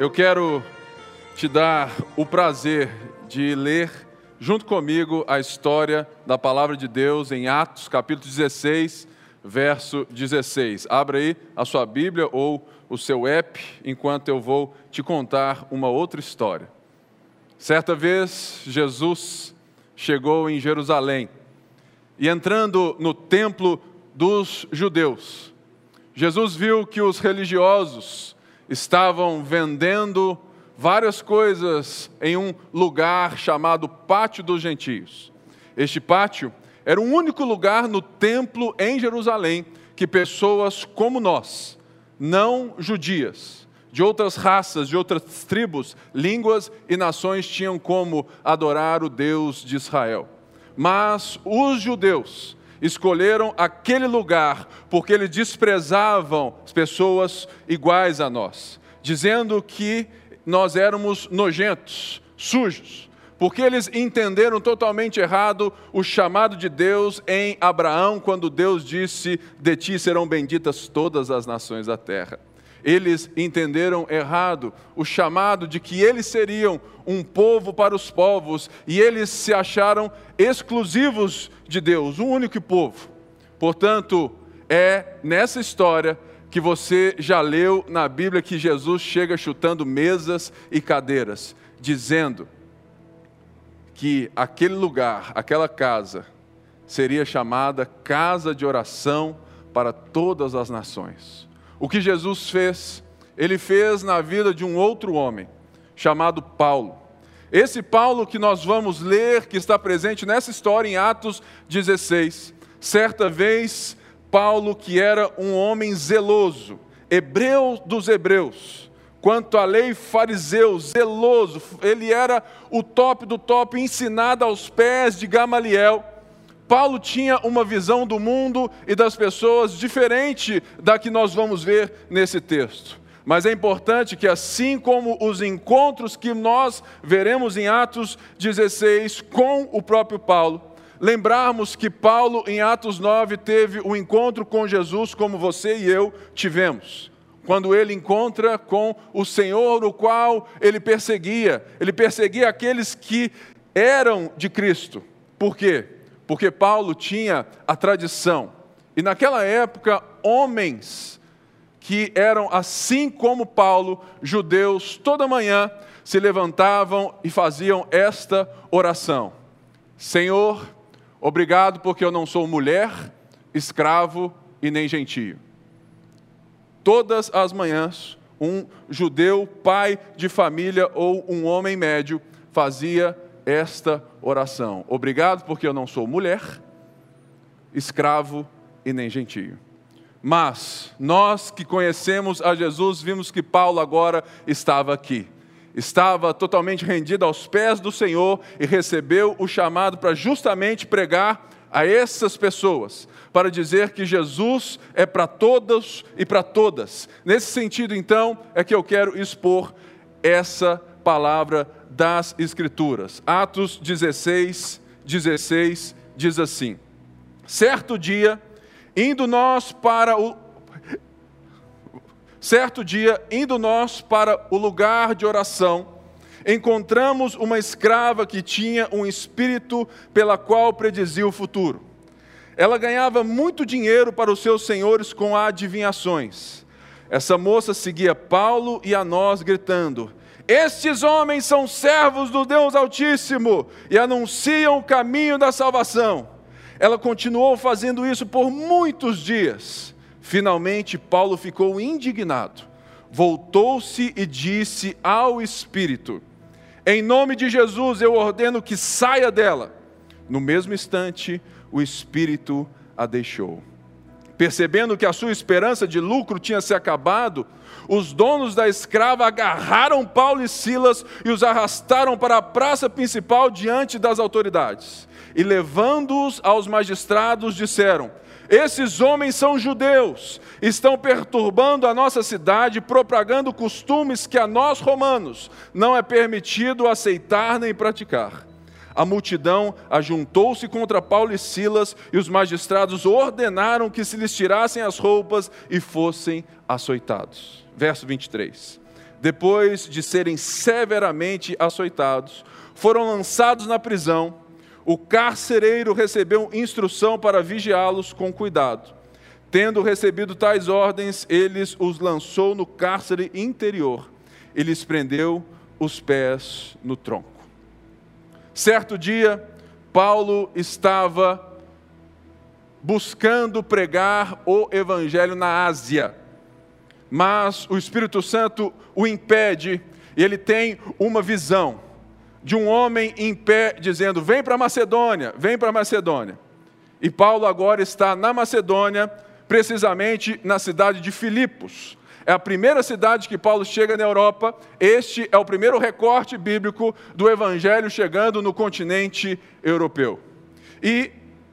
Eu quero te dar o prazer de ler junto comigo a história da palavra de Deus em Atos, capítulo 16, verso 16. Abra aí a sua Bíblia ou o seu app enquanto eu vou te contar uma outra história. Certa vez, Jesus chegou em Jerusalém e entrando no templo dos judeus, Jesus viu que os religiosos estavam vendendo várias coisas em um lugar chamado Pátio dos Gentios. Este pátio era o único lugar no templo em Jerusalém que pessoas como nós, não judias, de outras raças, de outras tribos, línguas e nações tinham como adorar o Deus de Israel. Mas os judeus escolheram aquele lugar porque eles desprezavam as pessoas iguais a nós, dizendo que nós éramos nojentos, sujos, porque eles entenderam totalmente errado o chamado de Deus em Abraão, quando Deus disse: De ti serão benditas todas as nações da terra. Eles entenderam errado o chamado de que eles seriam um povo para os povos e eles se acharam exclusivos de Deus, um único povo. Portanto, é nessa história que você já leu na Bíblia que Jesus chega chutando mesas e cadeiras, dizendo que aquele lugar, aquela casa, seria chamada casa de oração para todas as nações. O que Jesus fez, ele fez na vida de um outro homem, chamado Paulo. Esse Paulo que nós vamos ler, que está presente nessa história em Atos 16, certa vez Paulo, que era um homem zeloso, hebreu dos hebreus, quanto à lei fariseu, zeloso, ele era o top do top, ensinado aos pés de Gamaliel. Paulo tinha uma visão do mundo e das pessoas diferente da que nós vamos ver nesse texto. Mas é importante que, assim como os encontros que nós veremos em Atos 16 com o próprio Paulo, lembrarmos que Paulo, em Atos 9, teve o um encontro com Jesus, como você e eu tivemos. Quando ele encontra com o Senhor, o qual ele perseguia, ele perseguia aqueles que eram de Cristo. Por quê? Porque Paulo tinha a tradição. E naquela época, homens que eram assim como Paulo, judeus, toda manhã se levantavam e faziam esta oração: Senhor, Obrigado porque eu não sou mulher, escravo e nem gentio. Todas as manhãs, um judeu, pai de família ou um homem médio fazia esta oração. Obrigado porque eu não sou mulher, escravo e nem gentio. Mas nós que conhecemos a Jesus, vimos que Paulo agora estava aqui estava totalmente rendido aos pés do Senhor e recebeu o chamado para justamente pregar a essas pessoas, para dizer que Jesus é para todos e para todas. Nesse sentido, então, é que eu quero expor essa palavra das Escrituras. Atos 16, 16 diz assim: Certo dia, indo nós para o Certo dia, indo nós para o lugar de oração, encontramos uma escrava que tinha um espírito pela qual predizia o futuro. Ela ganhava muito dinheiro para os seus senhores com adivinhações. Essa moça seguia Paulo e a nós, gritando: Estes homens são servos do Deus Altíssimo e anunciam o caminho da salvação. Ela continuou fazendo isso por muitos dias. Finalmente, Paulo ficou indignado, voltou-se e disse ao Espírito: Em nome de Jesus eu ordeno que saia dela. No mesmo instante, o Espírito a deixou. Percebendo que a sua esperança de lucro tinha se acabado, os donos da escrava agarraram Paulo e Silas e os arrastaram para a praça principal diante das autoridades. E levando-os aos magistrados, disseram: esses homens são judeus, estão perturbando a nossa cidade, propagando costumes que a nós romanos não é permitido aceitar nem praticar. A multidão ajuntou-se contra Paulo e Silas, e os magistrados ordenaram que se lhes tirassem as roupas e fossem açoitados. Verso 23. depois de serem severamente açoitados, foram lançados na prisão. O carcereiro recebeu instrução para vigiá-los com cuidado. Tendo recebido tais ordens, eles os lançou no cárcere interior e lhes prendeu os pés no tronco. Certo dia, Paulo estava buscando pregar o evangelho na Ásia, mas o Espírito Santo o impede e ele tem uma visão de um homem em pé dizendo: Vem para Macedônia, vem para Macedônia. E Paulo agora está na Macedônia, precisamente na cidade de Filipos. É a primeira cidade que Paulo chega na Europa. Este é o primeiro recorte bíblico do evangelho chegando no continente europeu. E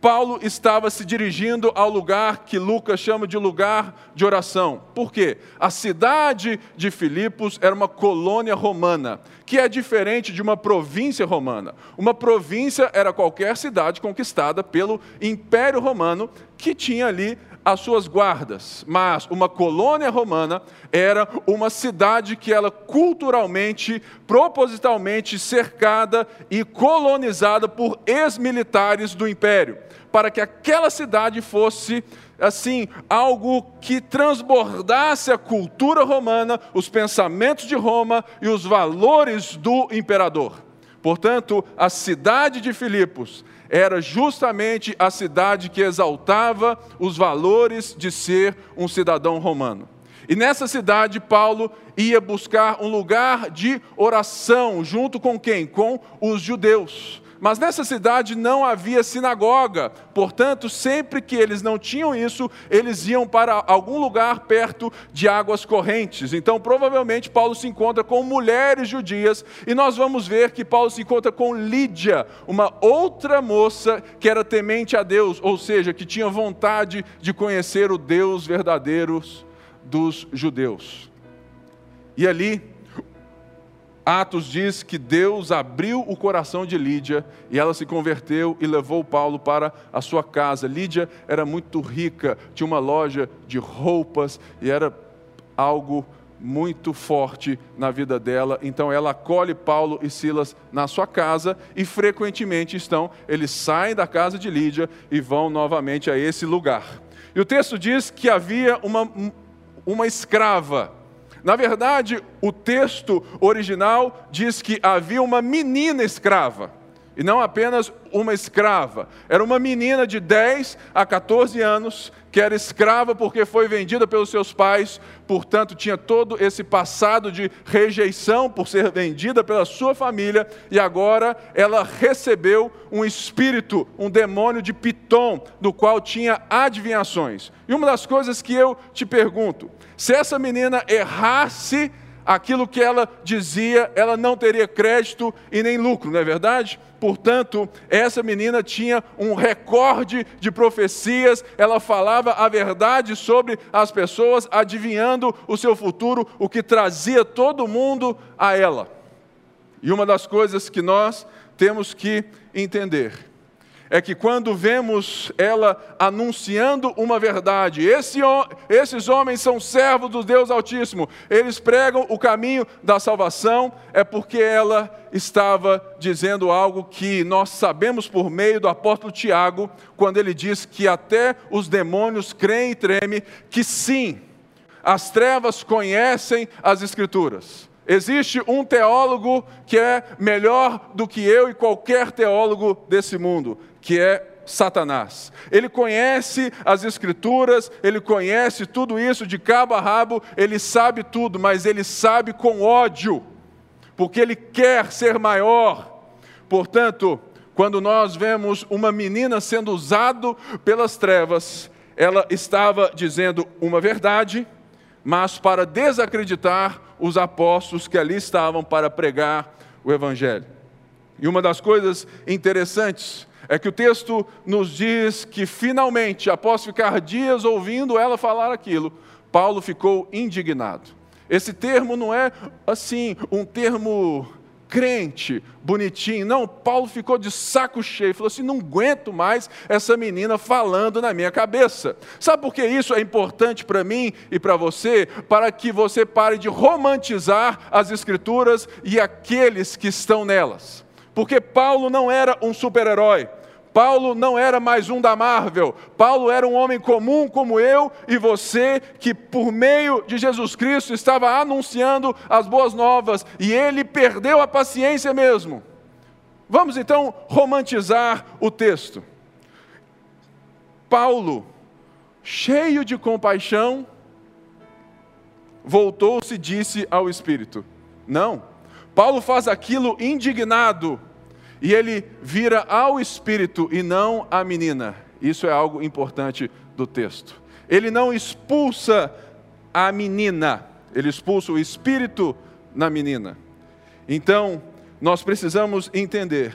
Paulo estava se dirigindo ao lugar que Lucas chama de lugar de oração. Por quê? A cidade de Filipos era uma colônia romana, que é diferente de uma província romana. Uma província era qualquer cidade conquistada pelo Império Romano, que tinha ali as suas guardas, mas uma colônia romana era uma cidade que ela culturalmente, propositalmente cercada e colonizada por ex-militares do império, para que aquela cidade fosse assim, algo que transbordasse a cultura romana, os pensamentos de Roma e os valores do imperador. Portanto, a cidade de Filipos era justamente a cidade que exaltava os valores de ser um cidadão romano. E nessa cidade, Paulo ia buscar um lugar de oração, junto com quem? Com os judeus. Mas nessa cidade não havia sinagoga, portanto, sempre que eles não tinham isso, eles iam para algum lugar perto de águas correntes. Então, provavelmente, Paulo se encontra com mulheres judias, e nós vamos ver que Paulo se encontra com Lídia, uma outra moça que era temente a Deus, ou seja, que tinha vontade de conhecer o Deus verdadeiro dos judeus. E ali, Atos diz que Deus abriu o coração de Lídia e ela se converteu e levou Paulo para a sua casa. Lídia era muito rica, tinha uma loja de roupas e era algo muito forte na vida dela. Então ela acolhe Paulo e Silas na sua casa e frequentemente estão, eles saem da casa de Lídia e vão novamente a esse lugar. E o texto diz que havia uma, uma escrava na verdade, o texto original diz que havia uma menina escrava, e não apenas uma escrava. Era uma menina de 10 a 14 anos, que era escrava porque foi vendida pelos seus pais, portanto, tinha todo esse passado de rejeição por ser vendida pela sua família, e agora ela recebeu um espírito, um demônio de Pitom, do qual tinha adivinhações. E uma das coisas que eu te pergunto: se essa menina errasse aquilo que ela dizia, ela não teria crédito e nem lucro, não é verdade? Portanto, essa menina tinha um recorde de profecias, ela falava a verdade sobre as pessoas, adivinhando o seu futuro, o que trazia todo mundo a ela. E uma das coisas que nós temos que entender é que quando vemos ela anunciando uma verdade, esse, esses homens são servos do Deus Altíssimo, eles pregam o caminho da salvação, é porque ela estava dizendo algo que nós sabemos por meio do apóstolo Tiago, quando ele diz que até os demônios creem e tremem, que sim, as trevas conhecem as Escrituras. Existe um teólogo que é melhor do que eu e qualquer teólogo desse mundo que é Satanás. Ele conhece as Escrituras, ele conhece tudo isso de cabo a rabo, ele sabe tudo, mas ele sabe com ódio, porque ele quer ser maior. Portanto, quando nós vemos uma menina sendo usada pelas trevas, ela estava dizendo uma verdade, mas para desacreditar os apóstolos que ali estavam para pregar o Evangelho. E uma das coisas interessantes é que o texto nos diz que finalmente, após ficar dias ouvindo ela falar aquilo, Paulo ficou indignado. Esse termo não é assim um termo crente, bonitinho. Não, Paulo ficou de saco cheio, falou assim: não aguento mais essa menina falando na minha cabeça. Sabe por que isso é importante para mim e para você? Para que você pare de romantizar as Escrituras e aqueles que estão nelas. Porque Paulo não era um super-herói. Paulo não era mais um da Marvel. Paulo era um homem comum como eu e você, que por meio de Jesus Cristo estava anunciando as boas novas e ele perdeu a paciência mesmo. Vamos então romantizar o texto. Paulo, cheio de compaixão, voltou-se e disse ao Espírito: Não. Paulo faz aquilo indignado e ele vira ao espírito e não à menina. Isso é algo importante do texto. Ele não expulsa a menina, ele expulsa o espírito na menina. Então, nós precisamos entender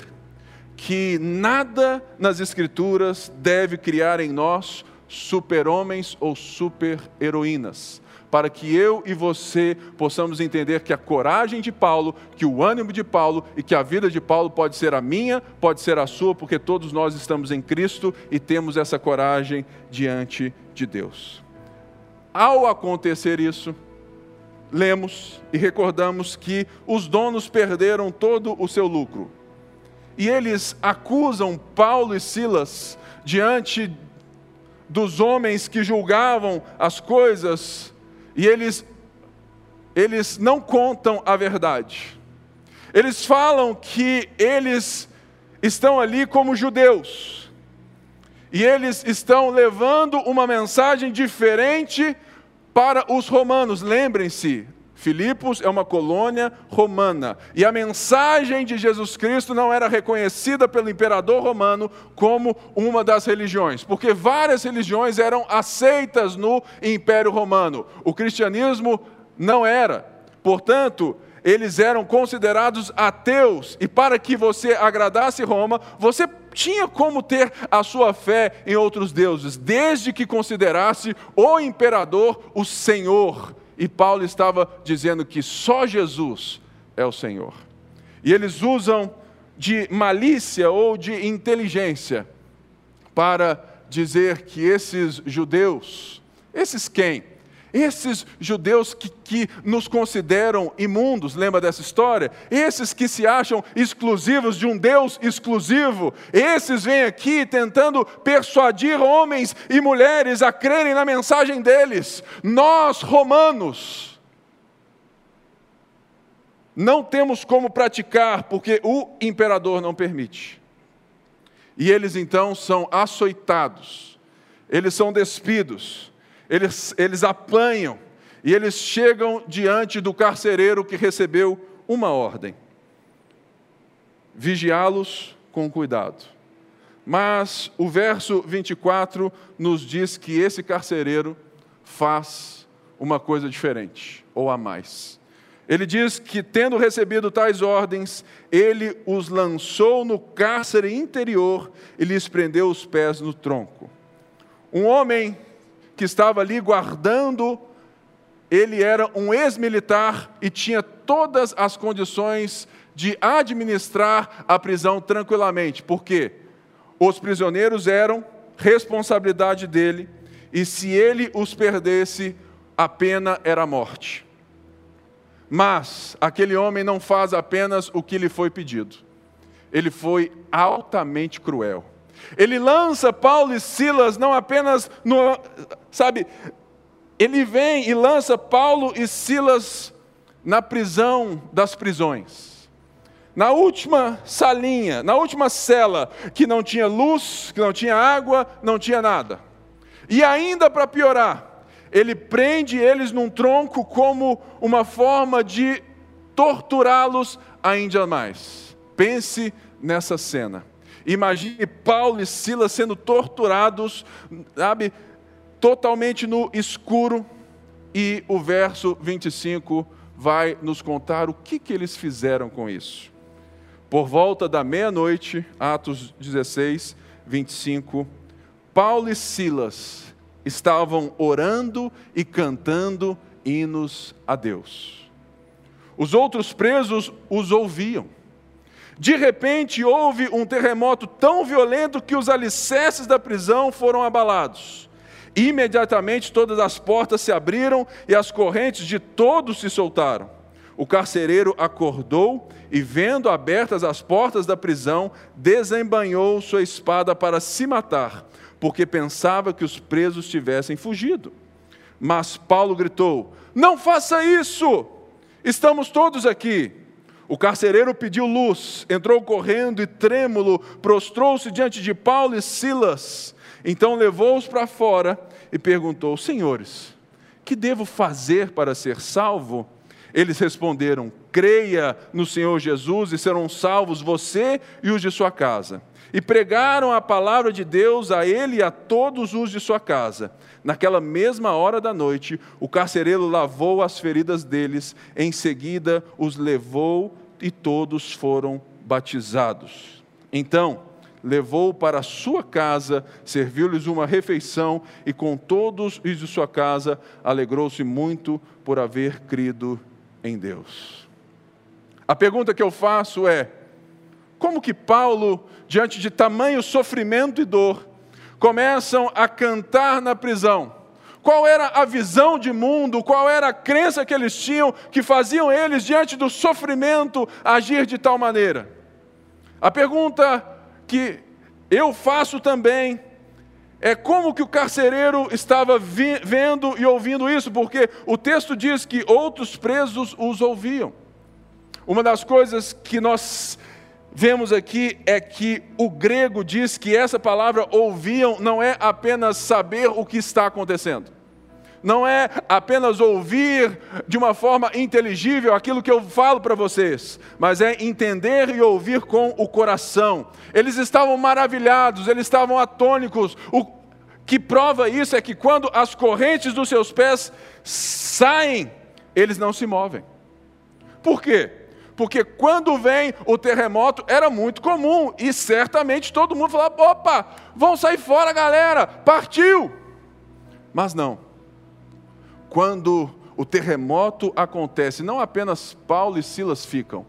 que nada nas Escrituras deve criar em nós super-homens ou super-heroínas para que eu e você possamos entender que a coragem de Paulo, que o ânimo de Paulo e que a vida de Paulo pode ser a minha, pode ser a sua, porque todos nós estamos em Cristo e temos essa coragem diante de Deus. Ao acontecer isso, lemos e recordamos que os donos perderam todo o seu lucro. E eles acusam Paulo e Silas diante dos homens que julgavam as coisas e eles, eles não contam a verdade. Eles falam que eles estão ali como judeus. E eles estão levando uma mensagem diferente para os romanos. Lembrem-se, Filipos é uma colônia romana e a mensagem de Jesus Cristo não era reconhecida pelo imperador romano como uma das religiões, porque várias religiões eram aceitas no Império Romano. O cristianismo não era. Portanto, eles eram considerados ateus, e para que você agradasse Roma, você tinha como ter a sua fé em outros deuses, desde que considerasse o imperador o Senhor e Paulo estava dizendo que só Jesus é o Senhor. E eles usam de malícia ou de inteligência para dizer que esses judeus, esses quem? Esses judeus que, que nos consideram imundos, lembra dessa história? Esses que se acham exclusivos de um Deus exclusivo, esses vêm aqui tentando persuadir homens e mulheres a crerem na mensagem deles. Nós, romanos, não temos como praticar, porque o imperador não permite. E eles então são açoitados, eles são despidos eles, eles apanham e eles chegam diante do carcereiro que recebeu uma ordem: vigiá-los com cuidado. Mas o verso 24 nos diz que esse carcereiro faz uma coisa diferente, ou a mais. Ele diz que, tendo recebido tais ordens, ele os lançou no cárcere interior e lhes prendeu os pés no tronco. Um homem que estava ali guardando, ele era um ex-militar e tinha todas as condições de administrar a prisão tranquilamente. Por quê? Os prisioneiros eram responsabilidade dele, e se ele os perdesse, a pena era a morte. Mas aquele homem não faz apenas o que lhe foi pedido, ele foi altamente cruel. Ele lança Paulo e Silas não apenas no, sabe, ele vem e lança Paulo e Silas na prisão das prisões. Na última salinha, na última cela, que não tinha luz, que não tinha água, não tinha nada. E ainda para piorar, ele prende eles num tronco como uma forma de torturá-los ainda mais. Pense nessa cena. Imagine Paulo e Silas sendo torturados, sabe, totalmente no escuro, e o verso 25 vai nos contar o que, que eles fizeram com isso. Por volta da meia-noite, Atos 16, 25, Paulo e Silas estavam orando e cantando hinos a Deus. Os outros presos os ouviam. De repente houve um terremoto tão violento que os alicerces da prisão foram abalados. Imediatamente todas as portas se abriram e as correntes de todos se soltaram. O carcereiro acordou e, vendo abertas as portas da prisão, desembanhou sua espada para se matar, porque pensava que os presos tivessem fugido. Mas Paulo gritou: Não faça isso! Estamos todos aqui. O carcereiro pediu luz, entrou correndo e trêmulo, prostrou-se diante de Paulo e Silas. Então levou-os para fora e perguntou: Senhores, que devo fazer para ser salvo? Eles responderam: Creia no Senhor Jesus e serão salvos você e os de sua casa. E pregaram a palavra de Deus a ele e a todos os de sua casa. Naquela mesma hora da noite, o carcereiro lavou as feridas deles, em seguida os levou e todos foram batizados. Então, levou para sua casa, serviu-lhes uma refeição e com todos os de sua casa alegrou-se muito por haver crido em Deus. A pergunta que eu faço é: como que Paulo, diante de tamanho sofrimento e dor, começam a cantar na prisão? Qual era a visão de mundo, qual era a crença que eles tinham que faziam eles, diante do sofrimento, agir de tal maneira. A pergunta que eu faço também é como que o carcereiro estava vendo e ouvindo isso, porque o texto diz que outros presos os ouviam. Uma das coisas que nós vemos aqui é que o grego diz que essa palavra ouviam não é apenas saber o que está acontecendo. Não é apenas ouvir de uma forma inteligível aquilo que eu falo para vocês, mas é entender e ouvir com o coração. Eles estavam maravilhados, eles estavam atônicos. O que prova isso é que quando as correntes dos seus pés saem, eles não se movem. Por quê? Porque quando vem o terremoto era muito comum e certamente todo mundo falava: opa, vão sair fora, galera, partiu. Mas não. Quando o terremoto acontece, não apenas Paulo e Silas ficam,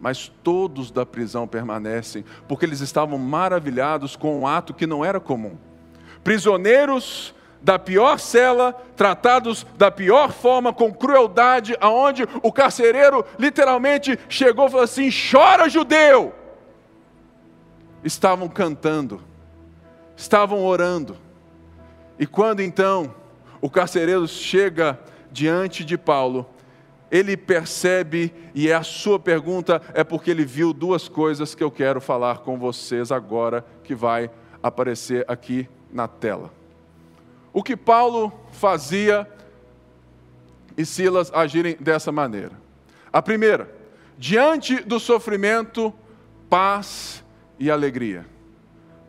mas todos da prisão permanecem, porque eles estavam maravilhados com um ato que não era comum. Prisioneiros da pior cela, tratados da pior forma, com crueldade, aonde o carcereiro literalmente chegou e falou assim: chora judeu! Estavam cantando, estavam orando, e quando então o carcereiro chega diante de Paulo, ele percebe, e é a sua pergunta é porque ele viu duas coisas que eu quero falar com vocês agora, que vai aparecer aqui na tela o que Paulo fazia e Silas agirem dessa maneira. A primeira, diante do sofrimento, paz e alegria.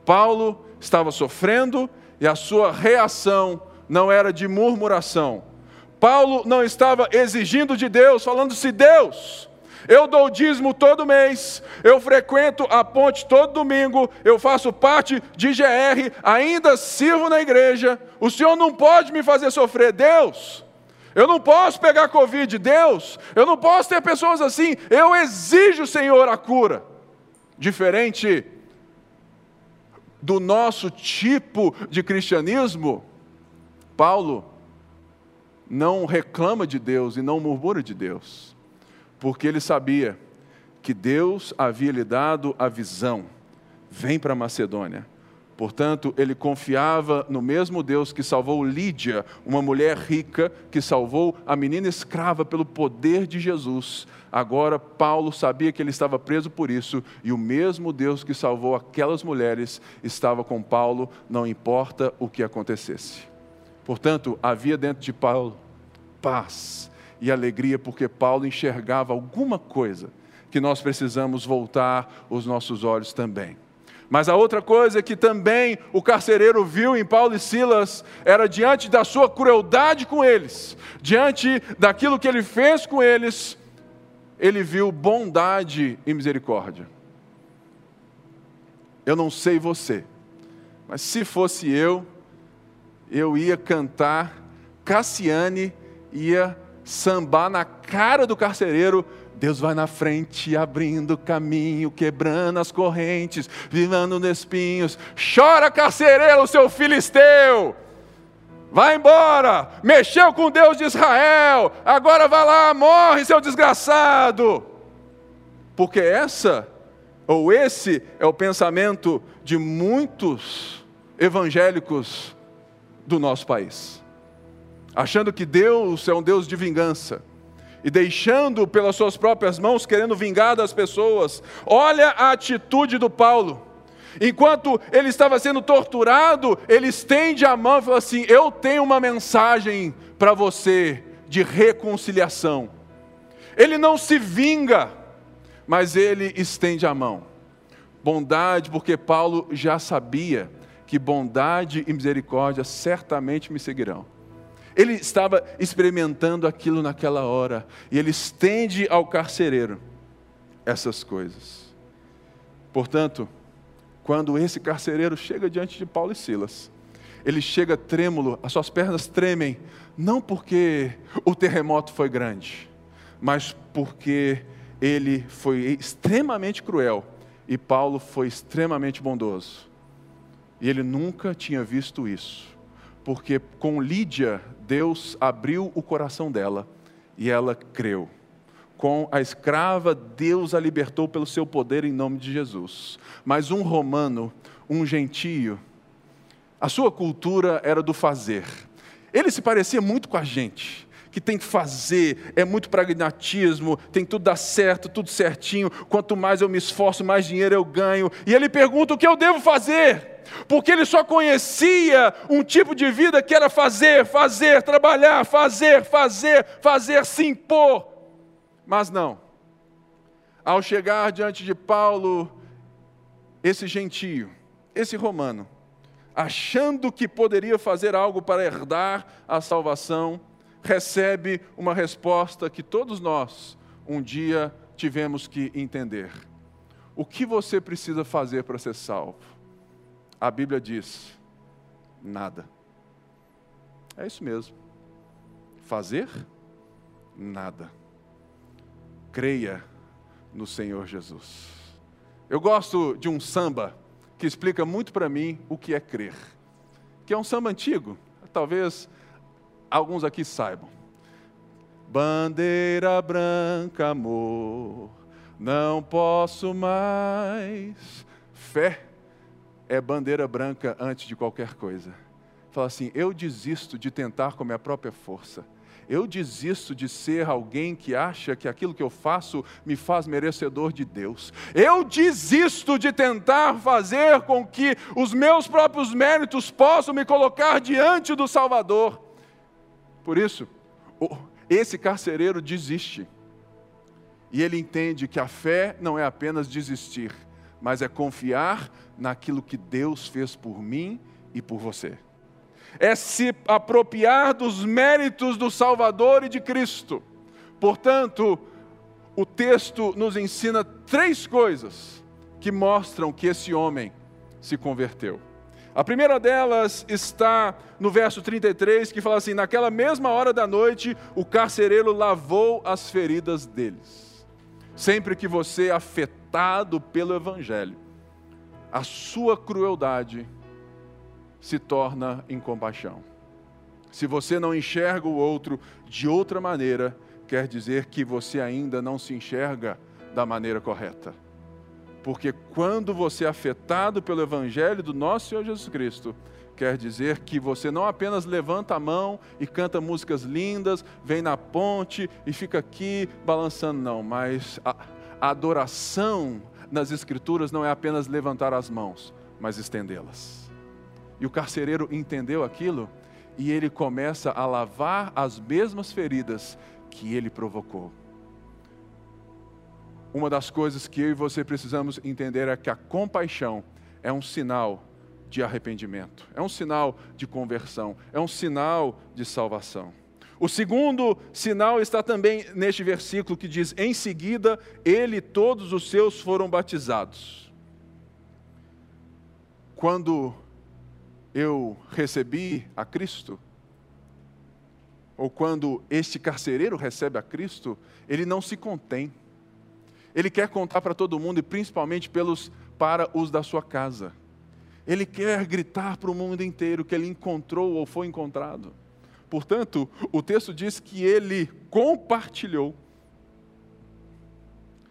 Paulo estava sofrendo e a sua reação não era de murmuração. Paulo não estava exigindo de Deus, falando se Deus, eu dou dízimo todo mês, eu frequento a ponte todo domingo, eu faço parte de GR, ainda sirvo na igreja. O Senhor não pode me fazer sofrer, Deus. Eu não posso pegar Covid, Deus. Eu não posso ter pessoas assim. Eu exijo, Senhor, a cura. Diferente do nosso tipo de cristianismo, Paulo não reclama de Deus e não murmura de Deus porque ele sabia que Deus havia lhe dado a visão: vem para Macedônia. Portanto, ele confiava no mesmo Deus que salvou Lídia, uma mulher rica que salvou a menina escrava pelo poder de Jesus. Agora, Paulo sabia que ele estava preso por isso, e o mesmo Deus que salvou aquelas mulheres estava com Paulo, não importa o que acontecesse. Portanto, havia dentro de Paulo paz, e alegria, porque Paulo enxergava alguma coisa que nós precisamos voltar os nossos olhos também. Mas a outra coisa que também o carcereiro viu em Paulo e Silas era diante da sua crueldade com eles, diante daquilo que ele fez com eles, ele viu bondade e misericórdia. Eu não sei você, mas se fosse eu, eu ia cantar, Cassiane ia sambar na cara do carcereiro, Deus vai na frente, abrindo caminho, quebrando as correntes, vivendo nos espinhos. Chora, carcereiro, seu filisteu! Vai embora! Mexeu com Deus de Israel, agora vai lá, morre, seu desgraçado! Porque essa, ou esse, é o pensamento de muitos evangélicos do nosso país, achando que Deus é um Deus de vingança e deixando pelas suas próprias mãos, querendo vingar das pessoas. Olha a atitude do Paulo. Enquanto ele estava sendo torturado, ele estende a mão e fala assim: Eu tenho uma mensagem para você de reconciliação. Ele não se vinga, mas ele estende a mão. Bondade, porque Paulo já sabia que bondade e misericórdia certamente me seguirão. Ele estava experimentando aquilo naquela hora, e ele estende ao carcereiro essas coisas. Portanto, quando esse carcereiro chega diante de Paulo e Silas, ele chega trêmulo, as suas pernas tremem, não porque o terremoto foi grande, mas porque ele foi extremamente cruel e Paulo foi extremamente bondoso. E ele nunca tinha visto isso, porque com Lídia, Deus abriu o coração dela e ela creu. Com a escrava, Deus a libertou pelo seu poder em nome de Jesus. Mas um romano, um gentio, a sua cultura era do fazer. Ele se parecia muito com a gente, que tem que fazer, é muito pragmatismo, tem que tudo dar certo, tudo certinho. Quanto mais eu me esforço, mais dinheiro eu ganho. E ele pergunta o que eu devo fazer porque ele só conhecia um tipo de vida que era fazer, fazer, trabalhar, fazer, fazer, fazer, se impor. Mas não. Ao chegar diante de Paulo, esse gentio, esse romano, achando que poderia fazer algo para herdar a salvação, recebe uma resposta que todos nós um dia tivemos que entender. O que você precisa fazer para ser salvo? a Bíblia diz: nada. É isso mesmo. Fazer? Nada. Creia no Senhor Jesus. Eu gosto de um samba que explica muito para mim o que é crer. Que é um samba antigo, talvez alguns aqui saibam. Bandeira branca, amor, não posso mais. Fé é bandeira branca antes de qualquer coisa. Fala assim: eu desisto de tentar com minha própria força. Eu desisto de ser alguém que acha que aquilo que eu faço me faz merecedor de Deus. Eu desisto de tentar fazer com que os meus próprios méritos possam me colocar diante do Salvador. Por isso, esse carcereiro desiste. E ele entende que a fé não é apenas desistir, mas é confiar naquilo que Deus fez por mim e por você. É se apropriar dos méritos do Salvador e de Cristo. Portanto, o texto nos ensina três coisas que mostram que esse homem se converteu. A primeira delas está no verso 33, que fala assim: Naquela mesma hora da noite, o carcereiro lavou as feridas deles. Sempre que você é afetado pelo Evangelho, a sua crueldade se torna incompaixão. Se você não enxerga o outro de outra maneira, quer dizer que você ainda não se enxerga da maneira correta. Porque quando você é afetado pelo Evangelho do nosso Senhor Jesus Cristo, quer dizer que você não apenas levanta a mão e canta músicas lindas, vem na ponte e fica aqui balançando, não, mas a, adoração nas Escrituras não é apenas levantar as mãos, mas estendê-las. E o carcereiro entendeu aquilo e ele começa a lavar as mesmas feridas que ele provocou. Uma das coisas que eu e você precisamos entender é que a compaixão é um sinal de arrependimento, é um sinal de conversão, é um sinal de salvação. O segundo sinal está também neste versículo que diz: Em seguida, ele e todos os seus foram batizados. Quando eu recebi a Cristo, ou quando este carcereiro recebe a Cristo, ele não se contém. Ele quer contar para todo mundo e principalmente pelos para os da sua casa. Ele quer gritar para o mundo inteiro que ele encontrou ou foi encontrado. Portanto, o texto diz que ele compartilhou.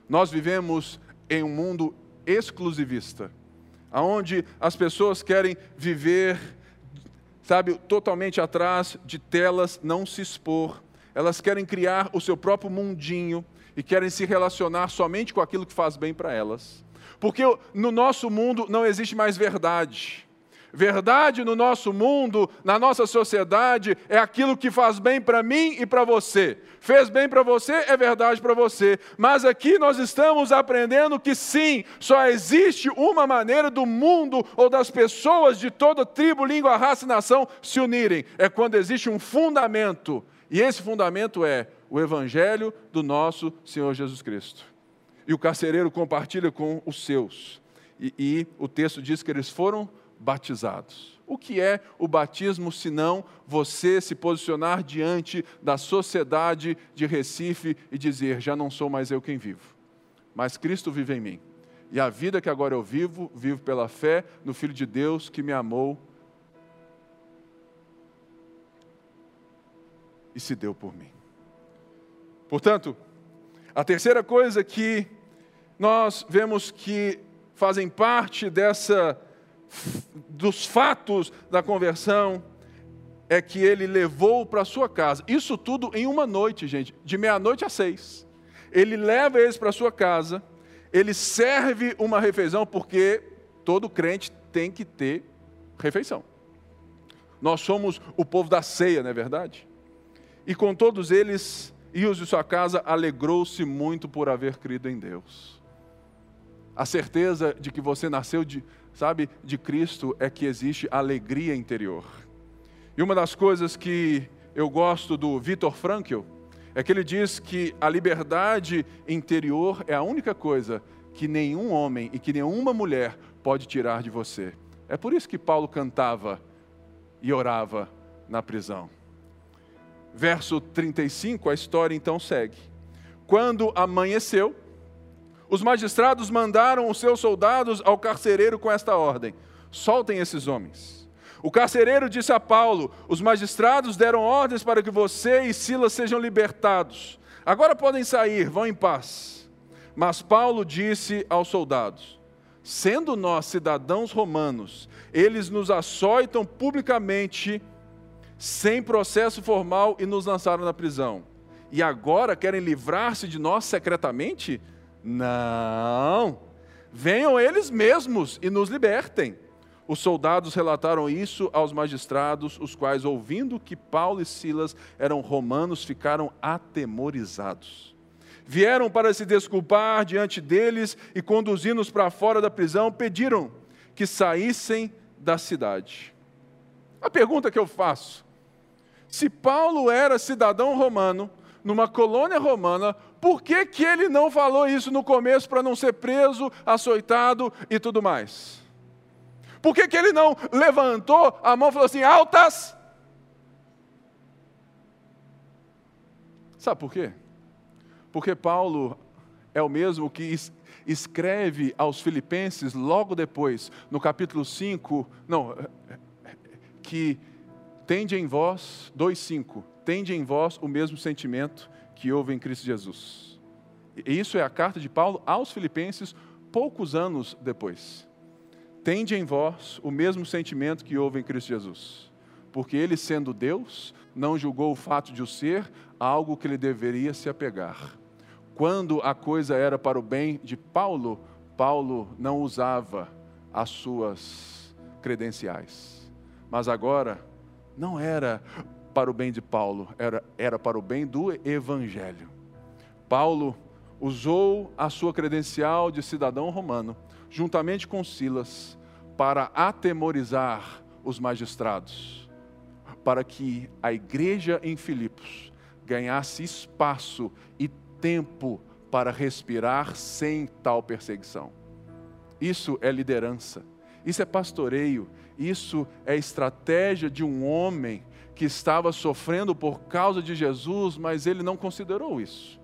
Nós vivemos em um mundo exclusivista, onde as pessoas querem viver, sabe, totalmente atrás de telas, não se expor. Elas querem criar o seu próprio mundinho e querem se relacionar somente com aquilo que faz bem para elas. Porque no nosso mundo não existe mais verdade. Verdade no nosso mundo, na nossa sociedade, é aquilo que faz bem para mim e para você. Fez bem para você, é verdade para você. Mas aqui nós estamos aprendendo que sim, só existe uma maneira do mundo ou das pessoas de toda tribo, língua, raça e nação se unirem. É quando existe um fundamento. E esse fundamento é o Evangelho do nosso Senhor Jesus Cristo e o carcereiro compartilha com os seus. E, e, o texto diz que eles foram batizados. O que é o batismo senão você se posicionar diante da sociedade de Recife e dizer: já não sou mais eu quem vivo, mas Cristo vive em mim. E a vida que agora eu vivo, vivo pela fé no Filho de Deus que me amou e se deu por mim. Portanto, a terceira coisa que nós vemos que fazem parte dessa dos fatos da conversão é que ele levou para sua casa. Isso tudo em uma noite, gente, de meia-noite a seis. Ele leva eles para sua casa, ele serve uma refeição, porque todo crente tem que ter refeição. Nós somos o povo da ceia, não é verdade? E com todos eles, e os de sua casa alegrou-se muito por haver crido em Deus. A certeza de que você nasceu de, sabe, de Cristo é que existe alegria interior. E uma das coisas que eu gosto do Viktor Frankl é que ele diz que a liberdade interior é a única coisa que nenhum homem e que nenhuma mulher pode tirar de você. É por isso que Paulo cantava e orava na prisão verso 35, a história então segue. Quando amanheceu, os magistrados mandaram os seus soldados ao carcereiro com esta ordem: soltem esses homens. O carcereiro disse a Paulo: Os magistrados deram ordens para que você e Silas sejam libertados. Agora podem sair, vão em paz. Mas Paulo disse aos soldados: Sendo nós cidadãos romanos, eles nos açoitam publicamente sem processo formal e nos lançaram na prisão. E agora querem livrar-se de nós secretamente? Não. Venham eles mesmos e nos libertem. Os soldados relataram isso aos magistrados, os quais, ouvindo que Paulo e Silas eram romanos, ficaram atemorizados. Vieram para se desculpar diante deles e, conduzindo-os para fora da prisão, pediram que saíssem da cidade. A pergunta que eu faço: se Paulo era cidadão romano, numa colônia romana, por que, que ele não falou isso no começo para não ser preso, açoitado e tudo mais? Por que, que ele não levantou a mão e falou assim: altas? Sabe por quê? Porque Paulo é o mesmo que escreve aos Filipenses logo depois, no capítulo 5, não, que Tende em vós, 2,5, tende em vós o mesmo sentimento que houve em Cristo Jesus. E isso é a carta de Paulo aos Filipenses, poucos anos depois. Tende em vós o mesmo sentimento que houve em Cristo Jesus. Porque ele, sendo Deus, não julgou o fato de o ser algo que ele deveria se apegar. Quando a coisa era para o bem de Paulo, Paulo não usava as suas credenciais. Mas agora, não era para o bem de Paulo, era, era para o bem do Evangelho. Paulo usou a sua credencial de cidadão romano, juntamente com Silas, para atemorizar os magistrados, para que a igreja em Filipos ganhasse espaço e tempo para respirar sem tal perseguição. Isso é liderança, isso é pastoreio, isso é estratégia de um homem que estava sofrendo por causa de Jesus, mas ele não considerou isso.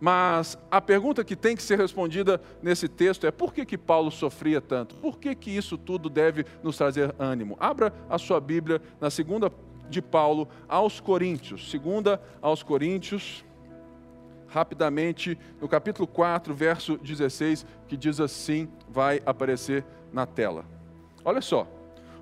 Mas a pergunta que tem que ser respondida nesse texto é por que, que Paulo sofria tanto? Por que, que isso tudo deve nos trazer ânimo? Abra a sua Bíblia na segunda de Paulo aos Coríntios, segunda aos Coríntios, rapidamente, no capítulo 4, verso 16, que diz assim, vai aparecer na tela. Olha só.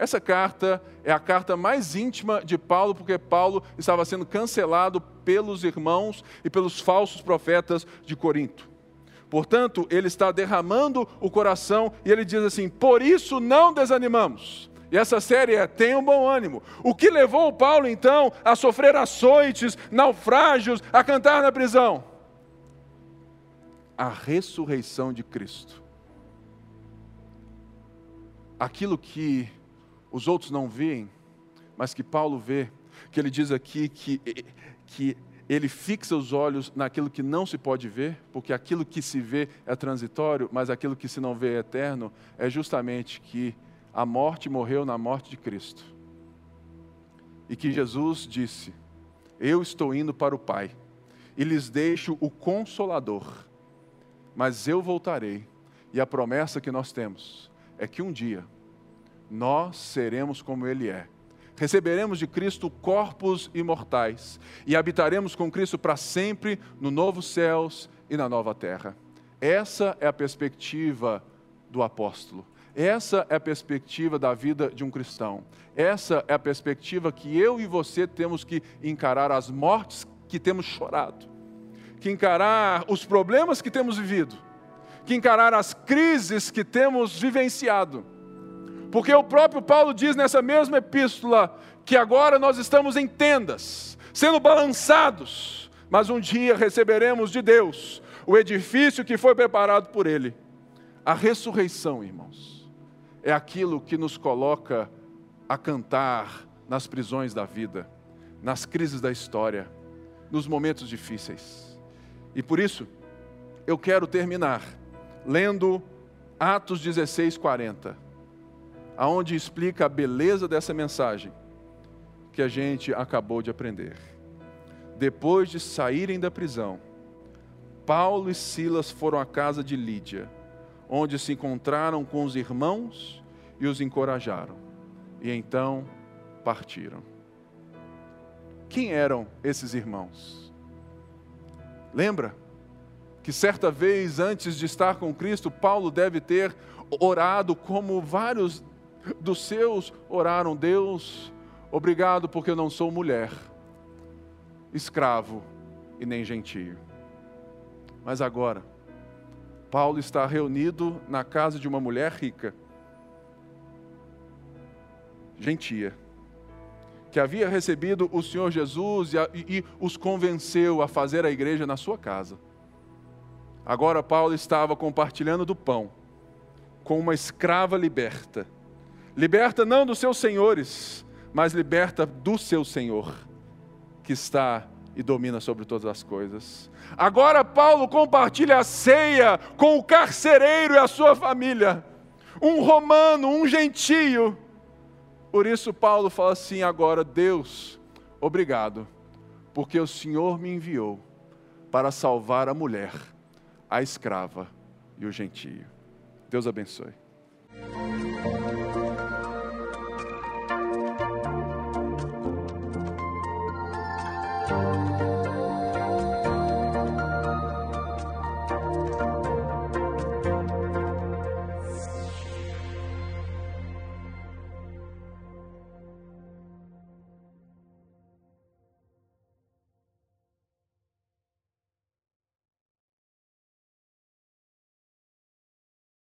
Essa carta é a carta mais íntima de Paulo, porque Paulo estava sendo cancelado pelos irmãos e pelos falsos profetas de Corinto. Portanto, ele está derramando o coração e ele diz assim: Por isso não desanimamos. E essa série é Tenha um bom ânimo. O que levou Paulo então a sofrer açoites, naufrágios, a cantar na prisão? A ressurreição de Cristo. Aquilo que os outros não veem, mas que Paulo vê, que ele diz aqui que, que ele fixa os olhos naquilo que não se pode ver, porque aquilo que se vê é transitório, mas aquilo que se não vê é eterno, é justamente que a morte morreu na morte de Cristo. E que Jesus disse: Eu estou indo para o Pai, e lhes deixo o consolador, mas eu voltarei. E a promessa que nós temos é que um dia nós seremos como Ele é. Receberemos de Cristo corpos imortais e habitaremos com Cristo para sempre no novo céus e na nova terra. Essa é a perspectiva do apóstolo. Essa é a perspectiva da vida de um cristão. Essa é a perspectiva que eu e você temos que encarar as mortes que temos chorado, que encarar os problemas que temos vivido, que encarar as crises que temos vivenciado porque o próprio Paulo diz nessa mesma epístola que agora nós estamos em tendas, sendo balançados, mas um dia receberemos de Deus o edifício que foi preparado por Ele. A ressurreição, irmãos, é aquilo que nos coloca a cantar nas prisões da vida, nas crises da história, nos momentos difíceis. E por isso, eu quero terminar lendo Atos 16, 40 aonde explica a beleza dessa mensagem que a gente acabou de aprender. Depois de saírem da prisão, Paulo e Silas foram à casa de Lídia, onde se encontraram com os irmãos e os encorajaram. E então partiram. Quem eram esses irmãos? Lembra que certa vez antes de estar com Cristo, Paulo deve ter orado como vários dos seus oraram: Deus, obrigado porque eu não sou mulher, escravo e nem gentio. Mas agora, Paulo está reunido na casa de uma mulher rica, gentia, que havia recebido o Senhor Jesus e, e, e os convenceu a fazer a igreja na sua casa. Agora Paulo estava compartilhando do pão com uma escrava liberta Liberta não dos seus senhores, mas liberta do seu Senhor, que está e domina sobre todas as coisas. Agora Paulo compartilha a ceia com o carcereiro e a sua família, um romano, um gentio. Por isso Paulo fala assim agora, Deus, obrigado, porque o Senhor me enviou para salvar a mulher, a escrava e o gentio. Deus abençoe.